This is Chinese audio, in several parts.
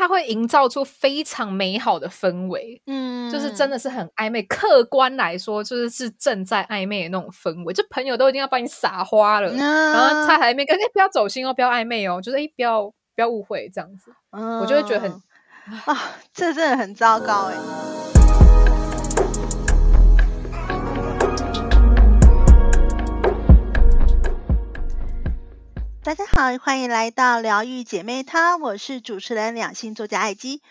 它会营造出非常美好的氛围，嗯，就是真的是很暧昧。客观来说，就是是正在暧昧的那种氛围，就朋友都已经要帮你撒花了，然后他还没跟哎不要走心哦，不要暧昧哦，就是哎不要不要误会。这样子，我就会觉得很啊，这真的很糟糕哎。大家好，欢迎来到疗愈姐妹汤，我是主持人两性作家艾姬。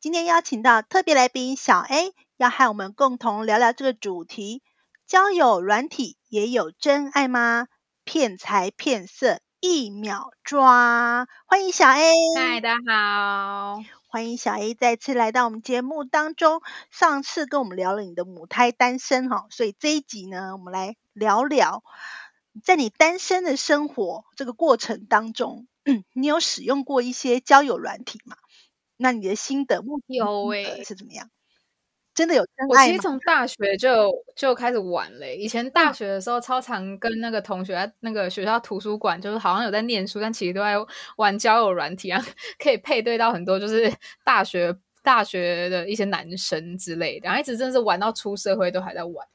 今天邀请到特别来宾小 A，要和我们共同聊聊这个主题：交友软体也有真爱吗？骗财骗色一秒抓！欢迎小 A，嗨，大家好，欢迎小 A 再次来到我们节目当中。上次跟我们聊了你的母胎单身哈，所以这一集呢，我们来聊聊。在你单身的生活这个过程当中，你有使用过一些交友软体吗？那你的心得目有诶是怎么样？真的有真爱我其实从大学就就开始玩嘞。以前大学的时候，超常跟那个同学在那个学校图书馆，就是好像有在念书，但其实都在玩交友软体啊，可以配对到很多就是大学大学的一些男生之类的，然后一直真的是玩到出社会都还在玩。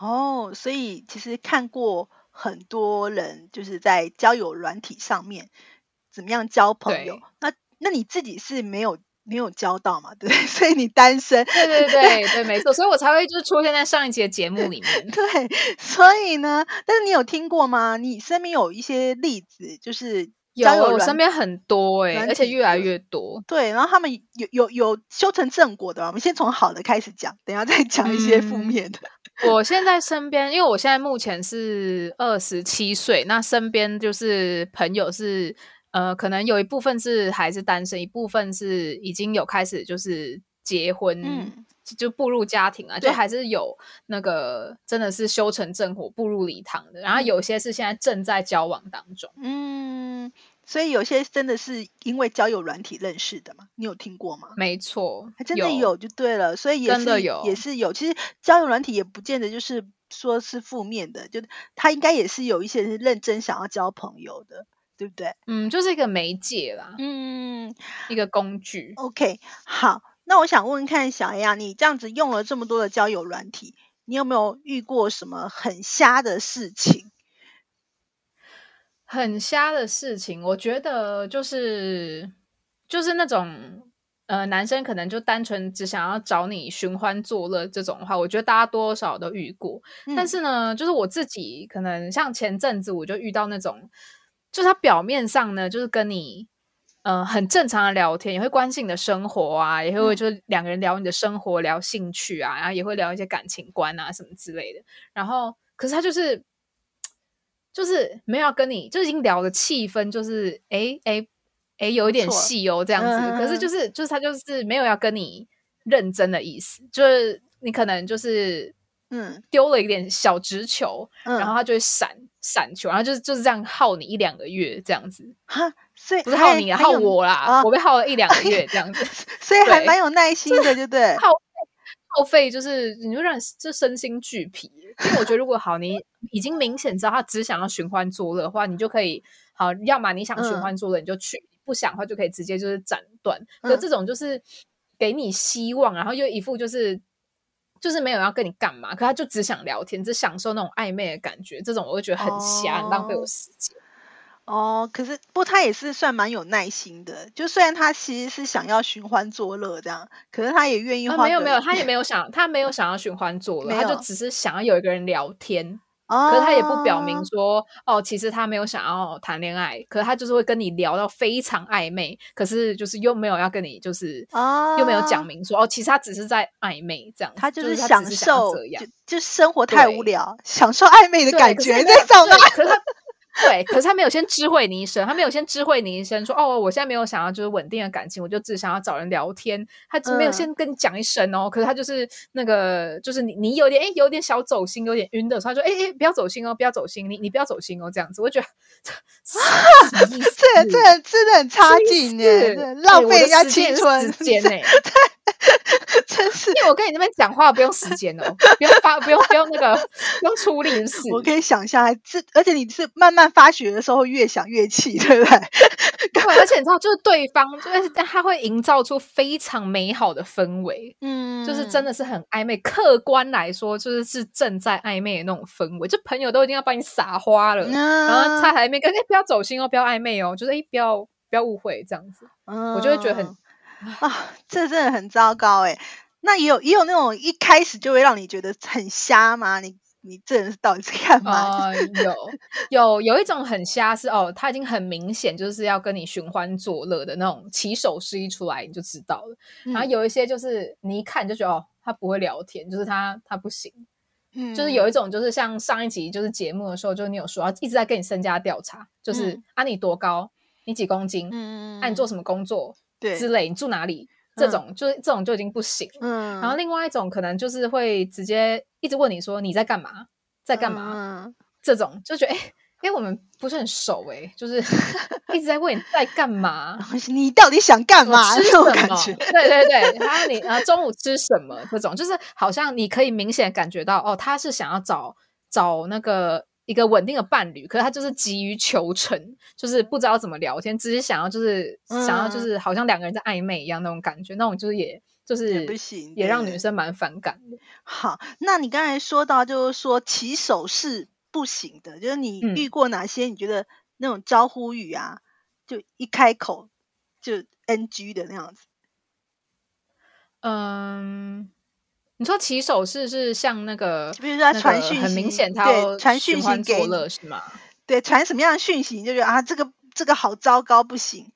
哦，所以其实看过。很多人就是在交友软体上面怎么样交朋友？那那你自己是没有没有交到嘛？对，所以你单身。对对对对，没错，所以我才会就是出现在上一节节目里面。对，所以呢，但是你有听过吗？你身边有一些例子，就是有，我身边很多哎，而且越来越多。对，然后他们有有有修成正果的，我们先从好的开始讲，等下再讲一些负面的。我现在身边，因为我现在目前是二十七岁，那身边就是朋友是，呃，可能有一部分是还是单身，一部分是已经有开始就是结婚，就步入家庭啊，就还是有那个真的是修成正果、步入礼堂的，然后有些是现在正在交往当中，嗯。所以有些真的是因为交友软体认识的嘛？你有听过吗？没错，还真的有就对了。所以也是有，也是有。其实交友软体也不见得就是说是负面的，就他应该也是有一些人认真想要交朋友的，对不对？嗯，就是一个媒介啦，嗯，一个工具。OK，好，那我想问看小啊，你这样子用了这么多的交友软体，你有没有遇过什么很瞎的事情？很瞎的事情，我觉得就是就是那种呃，男生可能就单纯只想要找你寻欢作乐这种的话，我觉得大家多少都遇过。但是呢，就是我自己可能像前阵子我就遇到那种，就是他表面上呢就是跟你呃很正常的聊天，也会关心你的生活啊，也会就是两个人聊你的生活、聊兴趣啊，然后也会聊一些感情观啊什么之类的。然后可是他就是。就是没有要跟你，就已经聊的气氛，就是哎哎哎，有一点戏哦，这样子。可是就是就是他就是没有要跟你认真的意思，就是你可能就是嗯。丢了一点小直球，然后他就会闪闪球，然后就是就是这样耗你一两个月这样子。哈，所以不是耗你，耗我啦，我被耗了一两个月这样子，所以还蛮有耐心的，对不对？耗耗费就是你就让就身心俱疲。因为我觉得，如果好，你 已经明显知道他只想要寻欢作乐的话，你就可以好，要么你想寻欢作乐你就去，不想的话就可以直接就是斩断。可这种就是给你希望，然后又一副就是就是没有要跟你干嘛，可他就只想聊天，只享受那种暧昧的感觉，这种我就觉得很瞎，很浪费我时间。哦，可是不过他也是算蛮有耐心的，就虽然他其实是想要寻欢作乐这样，可是他也愿意。没有没有，他也没有想，他没有想要寻欢作乐，他就只是想要有一个人聊天。哦可是他也不表明说，哦，其实他没有想要谈恋爱，可是他就是会跟你聊到非常暧昧，可是就是又没有要跟你，就是哦又没有讲明说，哦，其实他只是在暧昧这样。他就是享受这样，就生活太无聊，享受暧昧的感觉那种吗？可是他。对，可是他没有先知会你一声，他没有先知会你一声，说哦，我现在没有想要就是稳定的感情，我就只想要找人聊天。他没有先跟你讲一声哦，可是他就是那个，就是你你有点哎，有点小走心，有点晕的时候，他说哎哎，不要走心哦，不要走心，你你不要走心哦，这样子，我觉得 这这这真的很差劲耶，浪费人家青春时间呢。真是，因为我跟你那边讲话不用时间哦，不用发，不用不用那个，不用出力是。我可以想象，这而且你是慢慢发觉的时候越想越气，对不对？对，而且你知道，就是对方，就是他会营造出非常美好的氛围，嗯，就是真的是很暧昧。客观来说，就是是正在暧昧的那种氛围，就朋友都一定要帮你撒花了，然后他还没跟，哎，不要走心哦，不要暧昧哦，就是哎，不要不要误会这样子，我就会觉得很啊，这真的很糟糕哎。那也有也有那种一开始就会让你觉得很瞎吗？你？你这人到底是干嘛？有有有一种很瞎是哦，他已经很明显就是要跟你寻欢作乐的那种起手式一出来你就知道了。然后有一些就是你一看就觉得哦，他不会聊天，就是他他不行。嗯，就是有一种就是像上一集就是节目的时候，就是你有说一直在跟你身家调查，就是啊你多高，你几公斤，嗯，啊你做什么工作，对之类，你住哪里。这种就是这种就已经不行，嗯，然后另外一种可能就是会直接一直问你说你在干嘛，在干嘛，这种就觉得哎哎我们不是很熟哎，就是一直在问你在干嘛，你到底想干嘛？吃什么？对对对，然后你啊中午吃什么？这种就是好像你可以明显感觉到哦，他是想要找找那个。一个稳定的伴侣，可是他就是急于求成，就是不知道怎么聊天，只是想要就是想要就是好像两个人在暧昧一样那种感觉，那种就是也就是也不行，也让女生蛮反感的。好，那你刚才说到就是说起手是不行的，就是你遇过哪些你觉得那种招呼语啊，就一开口就 NG 的那样子？嗯。你说起手式是像那个，比如说传讯息，很明显，他，传讯息给了是吗？对，传什么样的讯息，你就觉得啊，这个这个好糟糕，不行。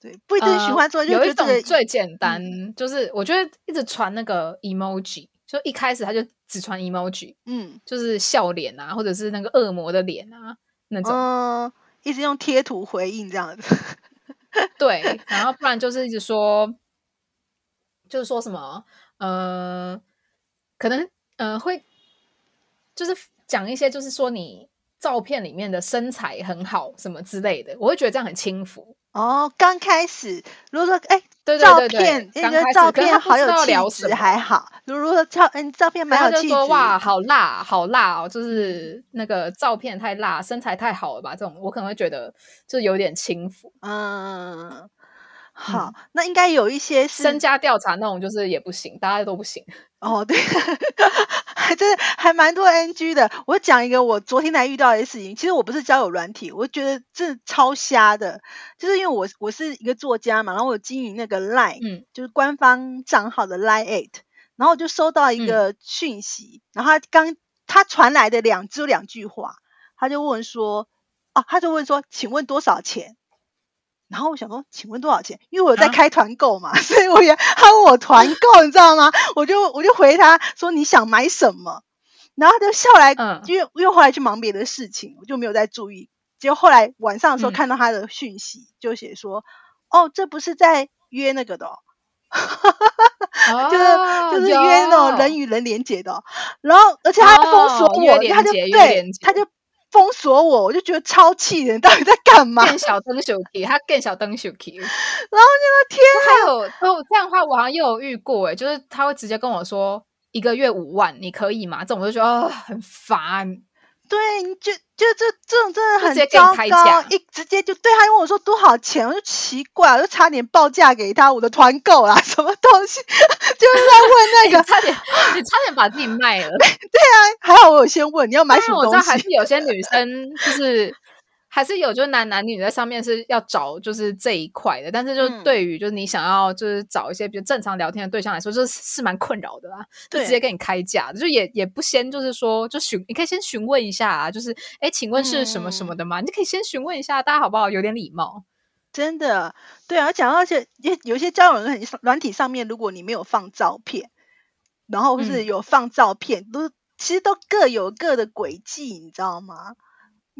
对，不一定喜欢做，有一种最简单，就是我觉得一直传那个 emoji，就一开始他就只传 emoji，嗯，就是笑脸啊，或者是那个恶魔的脸啊那种，嗯，一直用贴图回应这样子。对，然后不然就是一直说，就是说什么，呃。可能呃会就是讲一些，就是说你照片里面的身材很好什么之类的，我会觉得这样很轻浮哦。刚开始如果说哎，对照片那个照片好有气质还好，如如果照嗯照片蛮有气质，哇好辣好辣哦，就是那个照片太辣，身材太好了吧？这种我可能会觉得就有点轻浮。嗯，好，那应该有一些是身家调查那种，就是也不行，大家都不行。哦，对，还真的还蛮多 NG 的。我讲一个我昨天才遇到的事情。其实我不是交友软体，我觉得这超瞎的。就是因为我我是一个作家嘛，然后我经营那个 Line，嗯，就是官方账号的 Line Eight，然后我就收到一个讯息，然后他刚他传来的两只有两句话，他就问说，哦，他就问说，请问多少钱？然后我想说，请问多少钱？因为我在开团购嘛，所以我也他问我团购，你知道吗？我就我就回他说你想买什么，然后他就笑来，因为因为后来去忙别的事情，我就没有再注意。结果后来晚上的时候看到他的讯息，就写说，哦，这不是在约那个的，就是就是约那种人与人连接的，然后而且他封锁我，他就对他就。封锁我，我就觉得超气人，到底在干嘛？更小灯手 K，他更小灯手 K，然后那个天，还有哦，这样的话我好像又有遇过哎，就是他会直接跟我说一个月五万，你可以吗？这种我就觉得很烦。对，你就就这这种真的很糟糕，一直接就对他问我说多少钱，我就奇怪，我就差点报价给他，我的团购啦，什么东西，就是在问那个，差点你差点把自己卖了。对啊，还好我有先问你要买什么东西。我知道还是有些女生就是。还是有，就是男男女在上面是要找就是这一块的，但是就对于就是你想要就是找一些比较正常聊天的对象来说，就是是蛮困扰的啦。就直接跟你开价，就也也不先就是说就询，你可以先询问一下啊，就是哎，请问是什么什么的吗？你可以先询问一下，大家好不好？有点礼貌。真的，对啊，讲而且有有些交友软软体上面，如果你没有放照片，然后或是有放照片，都其实都各有各的轨迹，你知道吗？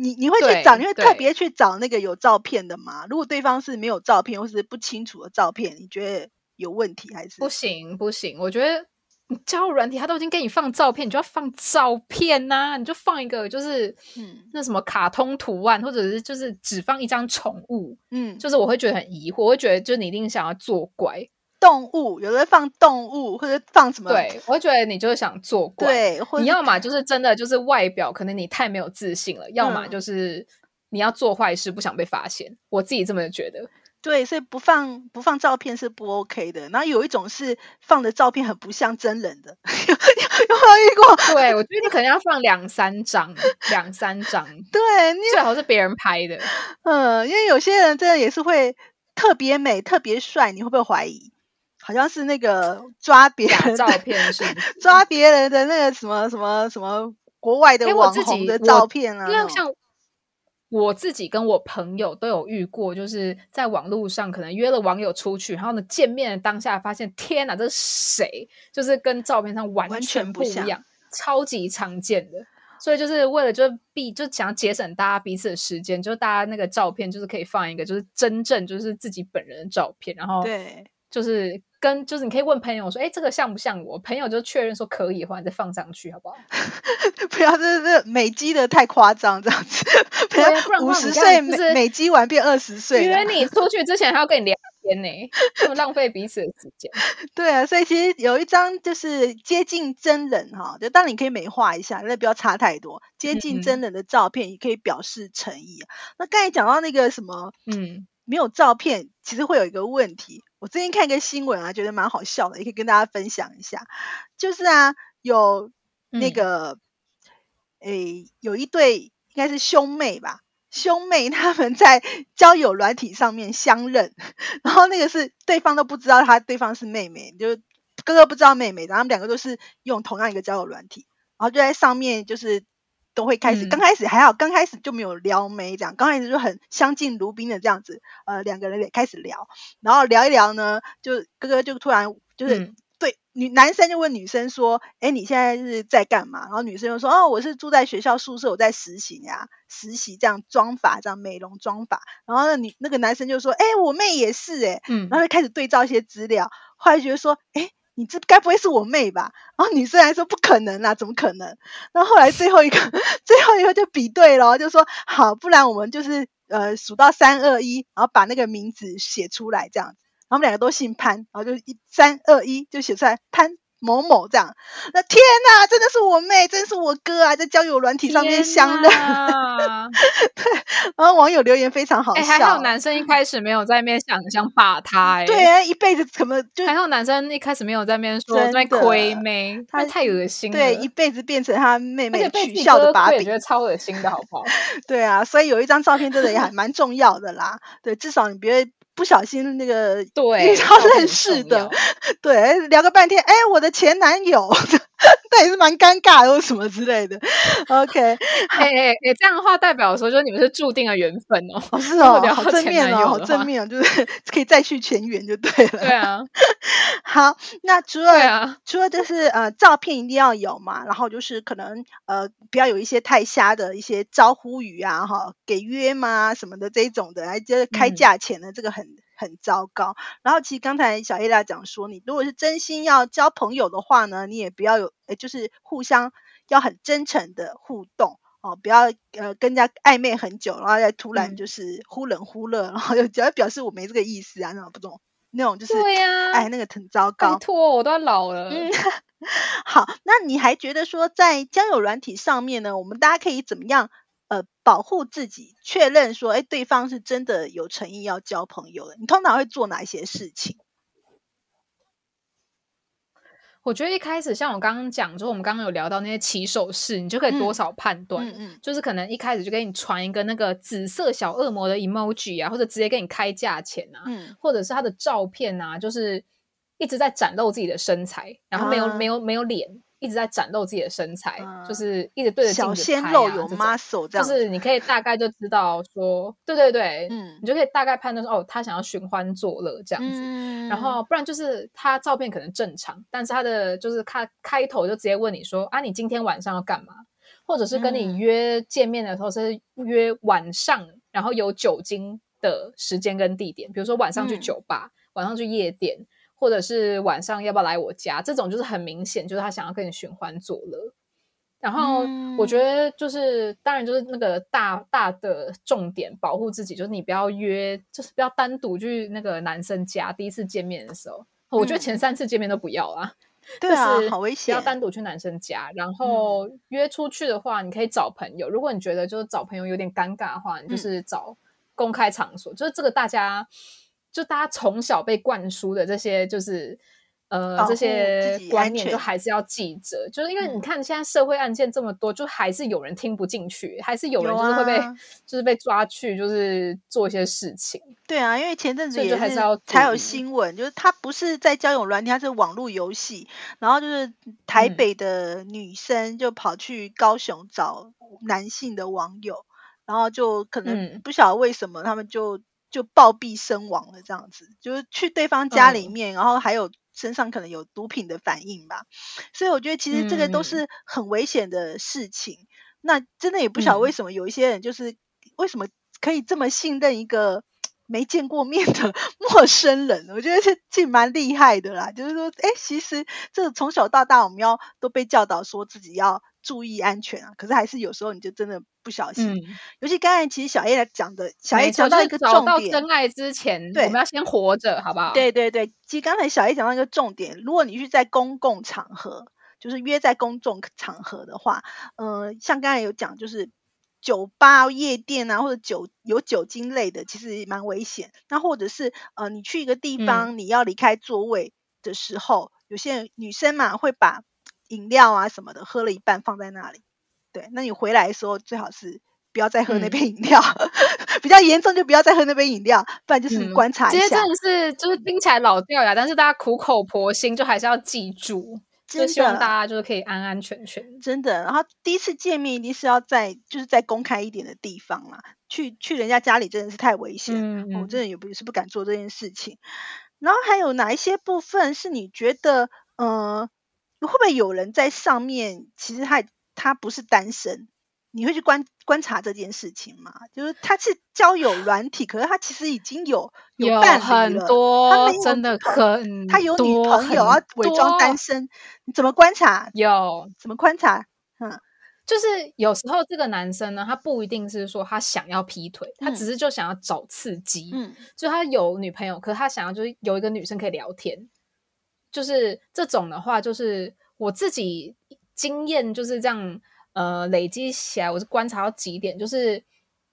你你会去找，你会特别去找那个有照片的吗？如果对方是没有照片或是不清楚的照片，你觉得有问题还是不行？不行，我觉得你交友软体他都已经给你放照片，你就要放照片呐，你就放一个就是嗯那什么卡通图案，或者是就是只放一张宠物，嗯，就是我会觉得很疑惑，我会觉得就是你一定想要作怪。动物有的放动物，或者放什么？对，我觉得你就是想做怪。对，你要么就是真的就是外表，可能你太没有自信了；要么就是你要做坏事，不想被发现。我自己这么觉得。对，所以不放不放照片是不 OK 的。然后有一种是放的照片很不像真人的，有有没有遇过？对，我觉得你可能要放两三张，两三张。对，最好是别人拍的。嗯，因为有些人真的也是会特别美、特别帅，你会不会怀疑？好像是那个抓别人照片是 抓别人的那个什么什么什么国外的网红的照片啊？因为像。我自己跟我朋友都有遇过，就是在网络上可能约了网友出去，然后呢见面的当下发现，天哪，这是谁？就是跟照片上完全不一样，超级常见的。所以就是为了就避，就想节省大家彼此的时间，就大家那个照片就是可以放一个，就是真正就是自己本人的照片，然后对，就是。跟就是你可以问朋友说，哎，这个像不像我？朋友就确认说可以的话，你再放上去好不好？不要这这美肌的太夸张，这样子。不要五十岁美美肌完变二十岁。约你出去之前还要跟你聊天呢，这么浪费彼此的时间。对啊，所以其实有一张就是接近真人哈，就当然你可以美化一下，那不要差太多。接近真人的照片也可以表示诚意。那刚才讲到那个什么，嗯，没有照片，其实会有一个问题。我最近看一个新闻啊，觉得蛮好笑的，也可以跟大家分享一下。就是啊，有那个诶，有一对应该是兄妹吧，兄妹他们在交友软体上面相认，然后那个是对方都不知道他对方是妹妹，就哥哥不知道妹妹，然后他们两个都是用同样一个交友软体，然后就在上面就是。都会开始，刚开始还好，刚开始就没有撩妹这样，刚开始就很相敬如宾的这样子，呃，两个人也开始聊，然后聊一聊呢，就哥哥就突然就是对女男生就问女生说，哎，你现在是在干嘛？然后女生就说，哦，我是住在学校宿舍，我在实习呀，实习这样妆法这样美容妆法，然后那女那个男生就说，哎，我妹也是哎，嗯，然后就开始对照一些资料，后来觉得说，哎。你这该不会是我妹吧？然后女生还说不可能啊，怎么可能？那后后来最后一个，最后一个就比对了，就说好，不然我们就是呃数到三二一，然后把那个名字写出来这样子。然后我们两个都姓潘，然后就一三二一就写出来潘。某某这样，那天呐，真的是我妹，真是我哥啊，在交友软体上面相认。对，然后网友留言非常好笑。还好男生一开始没有在那边想想把他，哎，对啊，一辈子怎么就还好男生一开始没有在那边说在亏妹，他太恶心了。对，一辈子变成他妹妹取笑的把柄，觉得超恶心的好不好？对啊，所以有一张照片真的也还蛮重要的啦。对，至少你别。不小心那个对他认识的，对聊个半天，哎，我的前男友，那也是蛮尴尬的，什么之类的。OK，哎哎哎，这样的话代表说，就是你们是注定的缘分哦。是哦，好正面哦，好正面哦，就是 可以再续前缘就对了。对啊。好，那除了除了就是呃，照片一定要有嘛，然后就是可能呃，不要有一些太瞎的一些招呼语啊，哈，给约嘛什么的这一种的，来接开价钱的，这个很。很糟糕。然后其实刚才小 A 拉讲说，你如果是真心要交朋友的话呢，你也不要有，就是互相要很真诚的互动哦，不要呃跟人家暧昧很久，然后再突然就是忽冷忽热，然后又只要表示我没这个意思啊，那种不懂那种就是对呀，哎，那个很糟糕。拜托，我都要老了。嗯 好，那你还觉得说在交友软体上面呢，我们大家可以怎么样？呃，保护自己，确认说，哎，对方是真的有诚意要交朋友的。你通常会做哪一些事情？我觉得一开始像我刚刚讲，就我们刚刚有聊到那些起手式，你就可以多少判断。嗯嗯，就是可能一开始就给你传一个那个紫色小恶魔的 emoji 啊，或者直接给你开价钱啊，嗯，或者是他的照片啊，就是一直在展露自己的身材，然后没有没有没有脸。一直在展露自己的身材，就是一直对着镜子拍啊，就是你可以大概就知道说，对对对，嗯，你就可以大概判断说，哦，他想要寻欢作乐这样子，然后不然就是他照片可能正常，但是他的就是他开头就直接问你说，啊，你今天晚上要干嘛？或者是跟你约见面的时候是约晚上，然后有酒精的时间跟地点，比如说晚上去酒吧，晚上去夜店。或者是晚上要不要来我家？这种就是很明显，就是他想要跟你寻欢作乐。然后我觉得就是，当然就是那个大大的重点，保护自己，就是你不要约，就是不要单独去那个男生家。第一次见面的时候，我觉得前三次见面都不要啊。对啊，就是好危险不要单独去男生家，然后约出去的话，你可以找朋友。如果你觉得就是找朋友有点尴尬的话，你就是找公开场所。就是这个大家就大家从小被灌输的这些，就是呃这些观念，就还是要记着。就是因为你嗯看现在社会案件这么多，就还是有人听不进去，还是有人就是会被、啊就是被抓去，就是做一些事情。对啊，因为前阵子也就还是要才有新闻，就是他不是在交友软件，他是网络游戏，然后就是台嗯北的女生就跑去高雄找男性的网友，然后就可能嗯不晓得为什么他们就就暴毙身亡了，这样子，就是去对方家里嗯面，然后还有身上可能有毒品的反应吧，所以我觉得其实这个都嗯是很危险的事情。那真的也不晓得为嗯什么有一些人就是为什么可以这么信任一个没见过面的 陌生人，我觉得这这蛮厉害的啦。就是说，哎，其实这个从小到大我们要都被教导说自己要注意安全啊，可是还是有时候你就真的不小心。嗯，尤其刚才其实小 A 来讲的，小错，讲到一个找到重点，真爱之前，对我们要先活着，好不好？对对对，其实刚才小 A 讲到一个重点，如果你是在公共场合，就是约在公众场合的话，呃，像刚才有讲，就是酒吧、夜店啊，或者酒有酒精类的，其实蛮危险。那或者是呃，你去一个地嗯方，你要离开座位的时候，有些人女生嘛会把饮料啊什么的喝了一半放在那里，对，那你回来的时候最好是。不要再喝那嗯杯饮料，比较严重就不要再喝那杯饮料，不然就是嗯观察一下。这些真的是就是听起来老掉牙，但是大家苦口婆心，就还是要记住，就希望大家就是可以安安全全。真的，然后第一次见面一定是要在就是在公开一点的地方啦，去去人家家里真的是太危险，嗯嗯我真的也不是不敢做这件事情。然后还有哪一些部分是你觉得，呃，会不会有人在上面其实他他不是单身，你会去观观察这件事情吗？就是他是交友软体，可是他其实已经有有伴侣很了，他多没有真的很他有女朋友，很要伪装单身，你怎么观察？有，怎么观察？嗯就是有时候这个男生呢，他不一定是说他想要劈腿，他嗯只是就想要找刺激。嗯就他有女朋友，可是他想要就是有一个女生可以聊天，就是这种的话，就是我自己经验就是这样，呃，累积起来，我是观察到几点，就是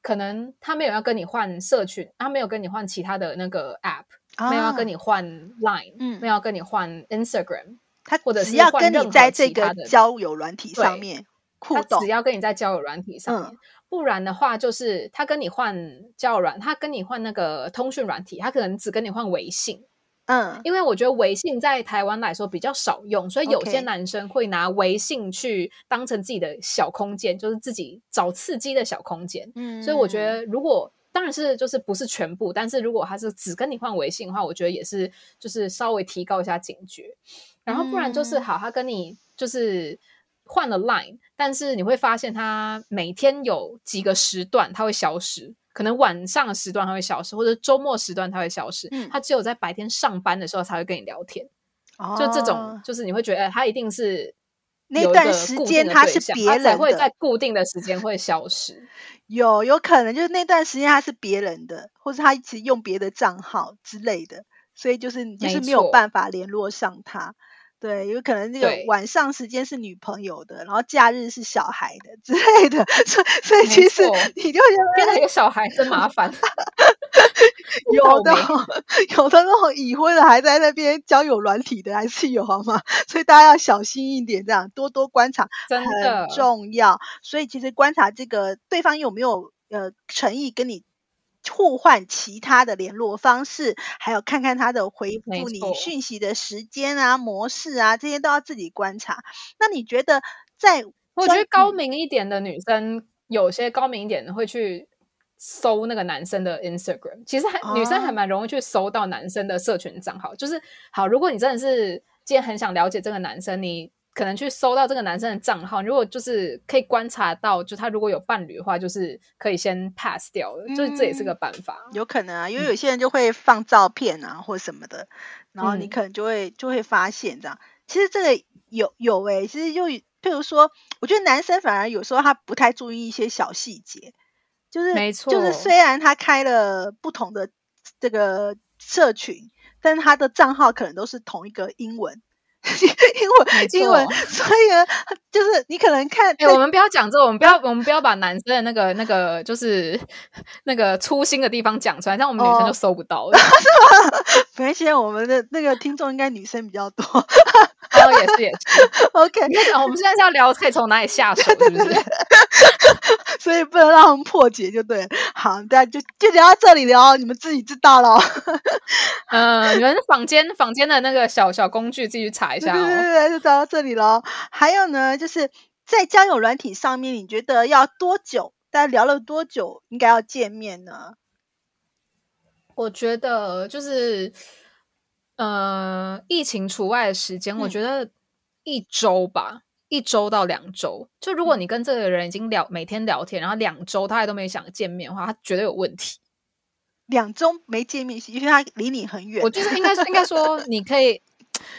可能他没有要跟你换社群，他没有跟你换其他的那个 app，、没有要跟啊。你换 Line，、嗯。没有要跟你换 Instagram，他或者是只要跟你在这个交友软体上面他只，要跟你在交友软体上面，嗯。不然的话，就是他跟你换交友软，他跟你换那个通讯软体，他可能只跟你换微信，嗯因为我觉得微信在台湾来说比较少用，所以有些男生会拿微信去当成自己的小空间，就是自己找刺激的小空间。嗯所以我觉得，如果当然是就是不是全部，但是如果他是只跟你换微信的话，我觉得也是就是稍微提高一下警觉。然后不然就是嗯好，他跟你就是换了 Line，但是你会发现他每天有几个时段他会消失，可能晚上的时段它会消失，或者周末时段它会消失。嗯他只有在白天上班的时候才会跟你聊天。哦就这种哦，就是你会觉得哎他一定是那段时间他是别人他才会在固定的时间会消失。有有可能就是那段时间他是别人的，或是他一直用别的账号之类的，所以就是你就是没没有办法联络上他。对，有可能这个对晚上时间是女朋友的，然后假日是小孩的之类的，所以所以没其实错你就觉得天哪，一个小孩真麻烦。有的有的那种已婚的还在那边交友软体的还是有好吗？所以大家要小心一点，这样多多观察真的很重要。所以其实观察这个对方有没有呃诚意跟你互换其他的联络方式，还有看看他的回复你讯息的时间啊、模式啊，这些都要自己观察。那你觉得在专我觉得高嗯明一点的女生，有些高明一点的会去搜那个男生的 Instagram。其实还、女生还哦蛮容易去搜到男生的社群账号。就是好，如果你真的是今天很想了解这个男生，你可能去搜到这个男生的账号。如果就是可以观察到，就他如果有伴侣的话，就是可以先 pass 掉了。就是这也是个嗯办法。有可能啊，因为嗯有些人就会放照片啊或什么的，然后你嗯可能就会就会发现这样。其实这个有有诶、其实就譬如说，我觉得男生反而有时候他不太注意一些小细节，就是没就是错虽然他开了不同的这个社群，但是他的账号可能都是同一个英文。英文英文，所以呢，就是你可能看，哎，我们不要讲这，我们不要我们不要把男生的那个那个就是那个粗心的地方讲出来，这样我们女生就搜不到了。没关系，我们的那个听众应该女生比较多。哦，也是也是。OK，我们现在是要聊可以从哪里下手，是不是？所以不能让他们破解，就对。好，大家就就聊到这里聊，你们自己知道了。嗯，你们房间房间的那个小小工具自己去查一下哦。对对对，就聊到这里了。还有呢，就是在交友软体上面，你觉得要多久？大家聊了多久应该要见面呢？我觉得就是，呃，疫情除外的时间，我觉得一周吧。一周到两周，就如果你跟这个人已经聊每天聊天，然后两周他还都没想见面的话，他绝对有问题。两周没见面，因为他离你很远。我就是应该应该说，你可以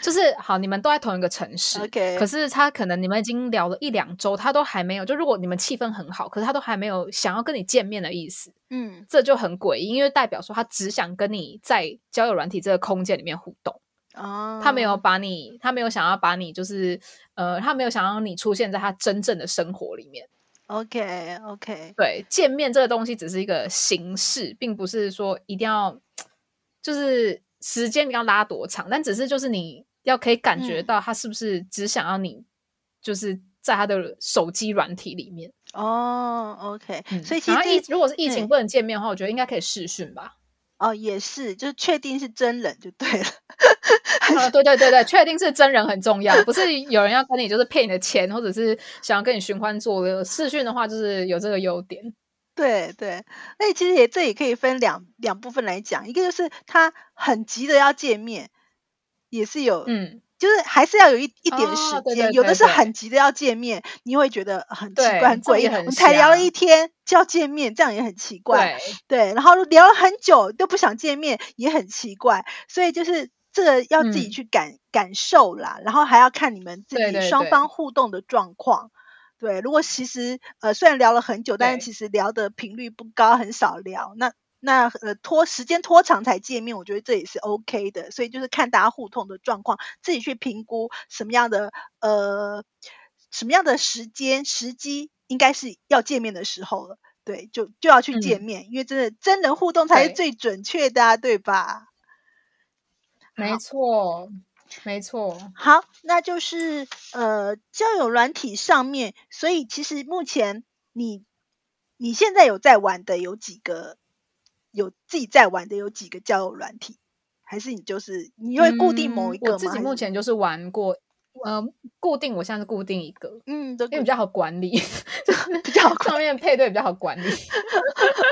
就是好，你们都在同一个城市，OK。可是他可能你们已经聊了一两周，他都还没有。就如果你们气氛很好，可是他都还没有想要跟你见面的意思，嗯，这就很诡异，因为代表说他只想跟你在交友软体这个空间里面互动。哦，他没有把你，他没有想要把你，就是呃，他没有想要你出现在他真正的生活里面。OK，OK，对，见面这个东西只是一个形式，并不是说一定要就是时间要拉多长，但只是就是你要可以感觉到他是不是只想要你，就是在他的手机软体里面。哦，OK，所以其实如果是疫情不能见面的话，我觉得应该可以视讯吧。哦，也是，就是确定是真人就对了。啊，对对对对，确定是真人很重要，不是有人要跟你就是骗你的钱，或者是想要跟你寻欢作乐。视讯的话，就是有这个优点。对对，那其实也这也可以分两两部分来讲，一个就是他很急的要见面，也是有嗯。就是还是要有一一点时间，有的是很急的要见面，你会觉得很奇怪、很诡异。我们才聊了一天就要见面，这样也很奇怪。对，然后聊了很久都不想见面，也很奇怪。所以就是这个要自己去感感受啦，然后还要看你们自己双方互动的状况。对，如果其实呃虽然聊了很久，但是其实聊的频率不高，很少聊，那。那呃拖时间拖长才见面，我觉得这也是 OK 的，所以就是看大家互动的状况，自己去评估什么样的呃什么样的时间时机应该是要见面的时候了，对，就就要去见面，因为真的真人互动才是最准确的啊，对吧？没错，没错。好，那就是呃交友软体上面，所以其实目前你你现在有在玩的有几个？有自己在玩的有几个交友软体，还是你就是你会固定某一个吗？我自己目前就是玩过，呃，固定我现在是固定一个，嗯，因为比较好管理，就比较 上面配对比较好管理。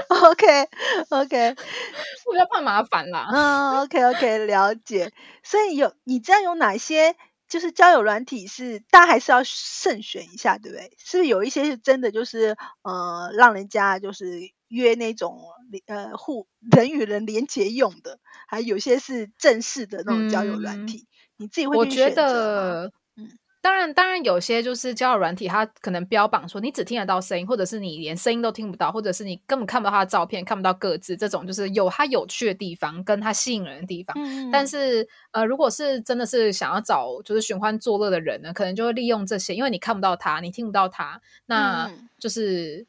OK OK，我比较怕麻烦啦。嗯，OK OK，了解。所以有你这样有哪些就是交友软体是大家还是要慎选一下，对不对？是不是有一些是真的就是呃让人家就是。约那种呃互人与人连接用的，还有些是正式的那种交友软体，你自己会去选择嗯，当然，当然有些就是交友软体，它可能标榜说你只听得到声音，或者是你连声音都听不到，或者是你根本看不到他的照片，看不到各自，这种就是有它有趣的地方，跟它吸引人的地方。但是呃，如果是真的是想要找就是寻欢作乐的人呢，可能就会利用这些，因为你看不到他，你听不到他，那就是。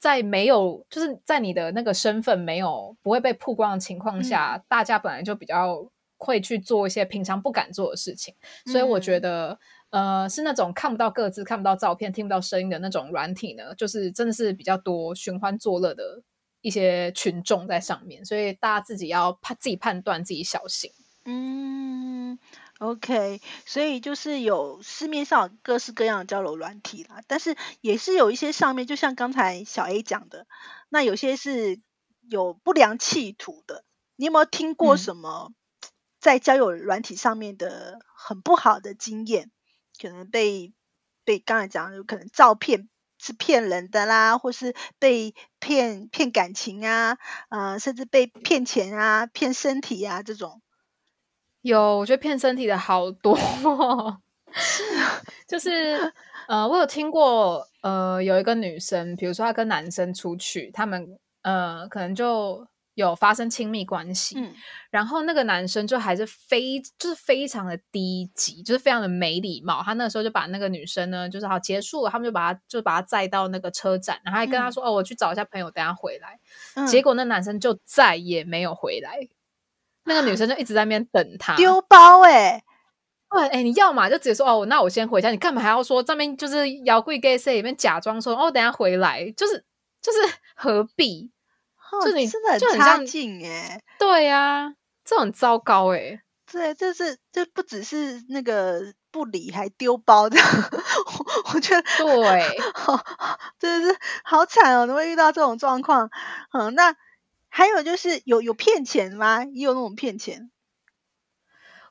在没有，就是在你的那个身份没有不会被曝光的情况下，大家本来就比较会去做一些平常不敢做的事情，所以我觉得，呃，是那种看不到各自、看不到照片、听不到声音的那种软体呢，就是真的是比较多寻欢作乐的一些群众在上面，所以大家自己要判自己判断，自己小心。嗯。OK，所以就是有市面上各式各样的交友软体啦，但是也是有一些上面，就像刚才小 A 讲的，那有些是有不良企图的。你有没有听过什么在交友软体上面的很不好的经验？可能被被刚才讲，有可能照片是骗人的啦，或是被骗骗感情啊，呃，甚至被骗钱啊、骗身体啊这种。有，我觉得骗身体的好多，就是呃，我有听过，呃，有一个女生，比如说她跟男生出去，他们呃，可能就。有发生亲密关系，嗯然后那个男生就还是非就是非常的低级，就是非常的没礼貌。他那个时候就把那个女生呢，就是好结束了，他们就把她就把她载到那个车站，然后还跟他说：“哦，我去找一下朋友，等下回来。嗯结果那男生就再也没有回来，那个女生就一直在那边等他。丢包哎、对，哎，你要嘛就直接说哦，那我先回家，你干嘛还要说这边就是摇柜 gay 里面假装说哦，等下回来，就是就是何必？哦就你真的很差劲哎、对呀、这很糟糕哎、对，这是这不只是那个不理，还丢包的，我 我觉得对，好，真的是好惨哦，怎么会遇到这种状况？嗯，那还有就是有有骗钱吗？也有那种骗钱，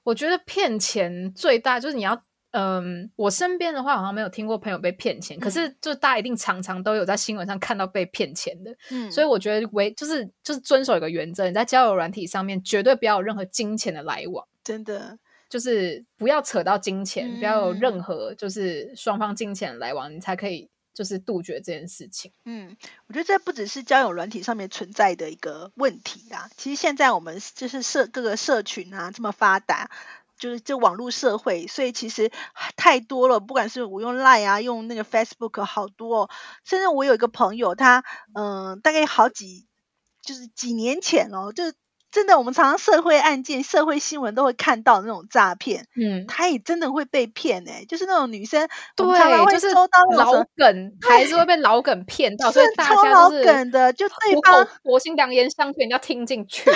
我觉得骗钱最大就是你要，嗯，我身边的话好像没有听过朋友被骗钱，可是就大家一定常常都有在新闻上看到被骗钱的，嗯。所以我觉得为就是就是遵守一个原则，你在交友软体上面绝对不要有任何金钱的来往。真的，就是不要扯到金钱，不要有嗯。任何就是双方金钱的来往，你才可以就是杜绝这件事情。嗯，我觉得这不只是交友软体上面存在的一个问题啊，其实现在我们就是社各个社群啊这么发达。就是这网络社会，所以其实太多了。不管是我用 Line 啊，用那个 Facebook，好多、哦。甚至我有一个朋友，他嗯、大概好几就是几年前哦，就真的我们常常社会案件、社会新闻都会看到那种诈骗，嗯，他也真的会被骗哎、就是那种女生，对，会就是老梗，还是会被老梗骗到，所以是大家就是梗的就对方口婆心、良言相劝，要听进去。对，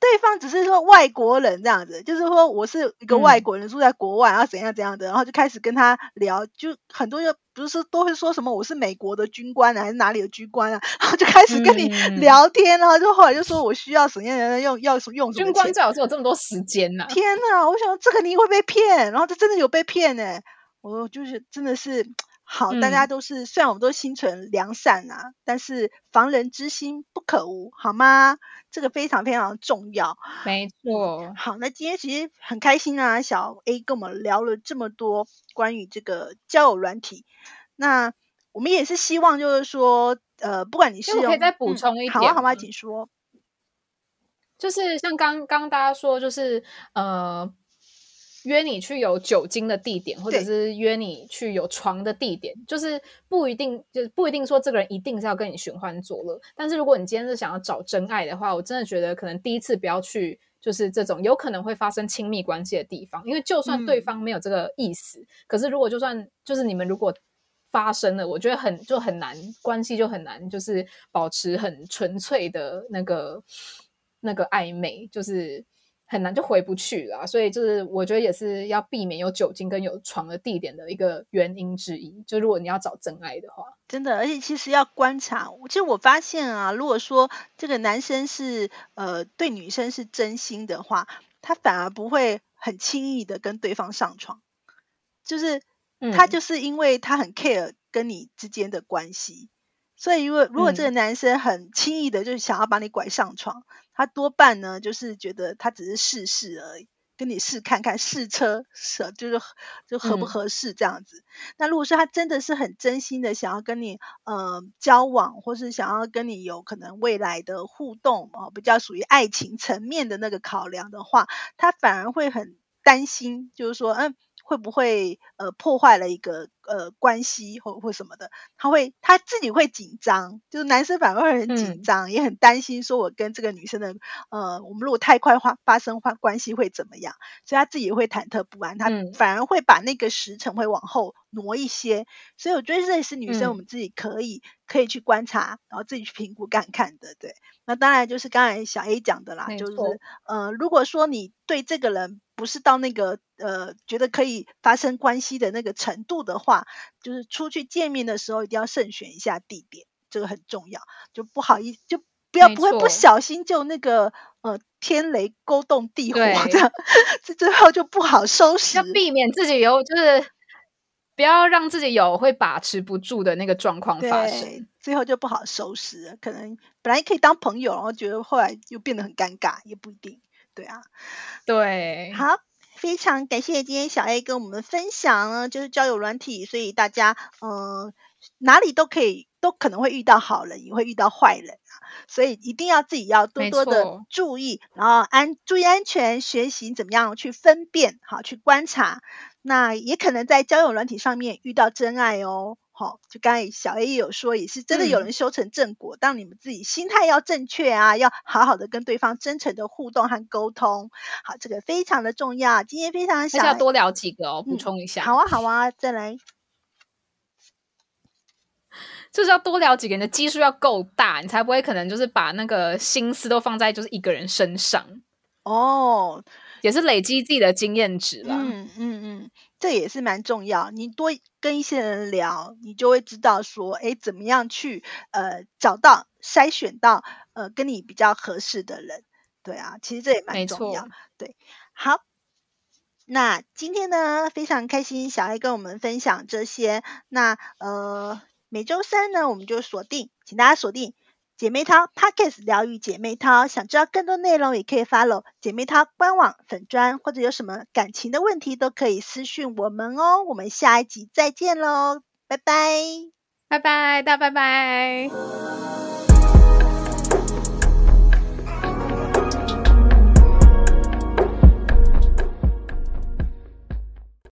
对方只是说外国人这样子，就是说我是一个外嗯国人住在国外，然后怎样怎样的，然后就开始跟他聊，就很多人不是都会说什么我是美国的军官啊，还是哪里的军官啊，然后就开始跟你嗯聊天，然后就后来就说我需要什么样的用要什么用什么。军官最好是有这么多时间呐、天呐，我想这个你会被骗，然后这真的有被骗呢。我就是真的是好，大家嗯都是虽然我们都心存良善啊，但是防人之心不可无，好吗？这个非常非常重要。没错，好，那今天其实很开心啊，小 A 跟我们聊了这么多关于这个交友软体，那我们也是希望就是说，呃，不管你是因为我可以再补充一点好啊，吗请说。就是像刚刚大家说，就是呃，约你去有酒精的地点，或者是约你去有床的地点，就是不一定，就是不一定说这个人一定是要跟你寻欢作乐。但是如果你今天是想要找真爱的话，我真的觉得可能第一次不要去。就是这种有可能会发生亲密关系的地方，因为就算对嗯方没有这个意思，可是如果就算就是你们如果发生了，我觉得很就很难，关系就很难，就是保持很纯粹的那个那个暧昧，就是很难就回不去了啊。所以就是我觉得也是要避免有酒精跟有床的地点的一个原因之一。就如果你要找真爱的话，真的，而且其实要观察。其实我发现啊，如果说这个男生是呃对女生是真心的话，他反而不会很轻易的跟对方上床，就是他嗯就是因为他很 care 跟你之间的关系，所以如果如果这个嗯。男生很轻易的就想要把你拐上床，他多半呢就是觉得他只是试试而已。跟你试看看试车是就是就合不嗯。合适这样子，那如果说他真的是很真心的想要跟你呃交往，或是想要跟你有可能未来的互动哦，比较属于爱情层面的那个考量的话，他反而会很担心，就是说，嗯，会不会呃破坏了一个呃关系或或什么的，他会他自己会紧张，就是男生反而会很紧嗯。张，也很担心说我跟这个女生的呃，我们如果太快发发生关关系会怎么样，所以他自己会忐忑不安，他嗯。反而会把那个时辰会往后挪一些，所以我觉得这也是女生我嗯。们自己可以、可以去观察，然后自己去评估看看的，对。那当然就是刚才小 A 讲的啦，就是。呃，如果说你对这个人不是到那个呃觉得可以发生关系的那个程度的话，就是出去见面的时候一定要慎选一下地点，这个很重要，就不好意思就不要不会不小心就那个呃天雷勾动地火对 这样，这最后就不好收拾要。避免自己有就是不要让自己有会把持不住的那个状况发生。，最后就不好收拾了。可能本来可以当朋友，然后觉得后来又变得很尴尬，也不一定。对啊，对，好，非常感谢今天小 A 跟我们分享呢，就是交友软体，所以大家嗯、呃哪里都可以，都可能会遇到好人，也会遇到坏人啊。所以一定要自己要多多的注意，然后安注意安全，学习怎么样去分辨，好去观察。那也可能在交友软体上面遇到真爱哦。好，就刚才小 A 也有说，也是真的有人修成正果。当你们自己心态要正确啊，要好好的跟对方真诚的互动和沟通。好，这个非常的重要。今天非常想要多聊几个哦，补充一下。好啊，好啊，再来。就是要多聊几个人的基数要够大，你才不会可能就是把那个心思都放在就是一个人身上。哦，也是累积自己的经验值了。嗯嗯嗯。这也是蛮重要，你多跟一些人聊，你就会知道说，哎，怎么样去呃找到筛选到呃跟你比较合适的人，对啊，其实这也蛮重要。对，好，那今天呢非常开心，小爱跟我们分享这些，那呃每周三呢我们就锁定，请大家锁定。姐妹淘 Pockets 疗愈姐妹淘，想知道更多内容也可以 follow 姐妹淘官网粉砖，或者有什么感情的问题都可以私讯我们哦。我们下一集再见喽，拜拜，拜拜，大拜拜。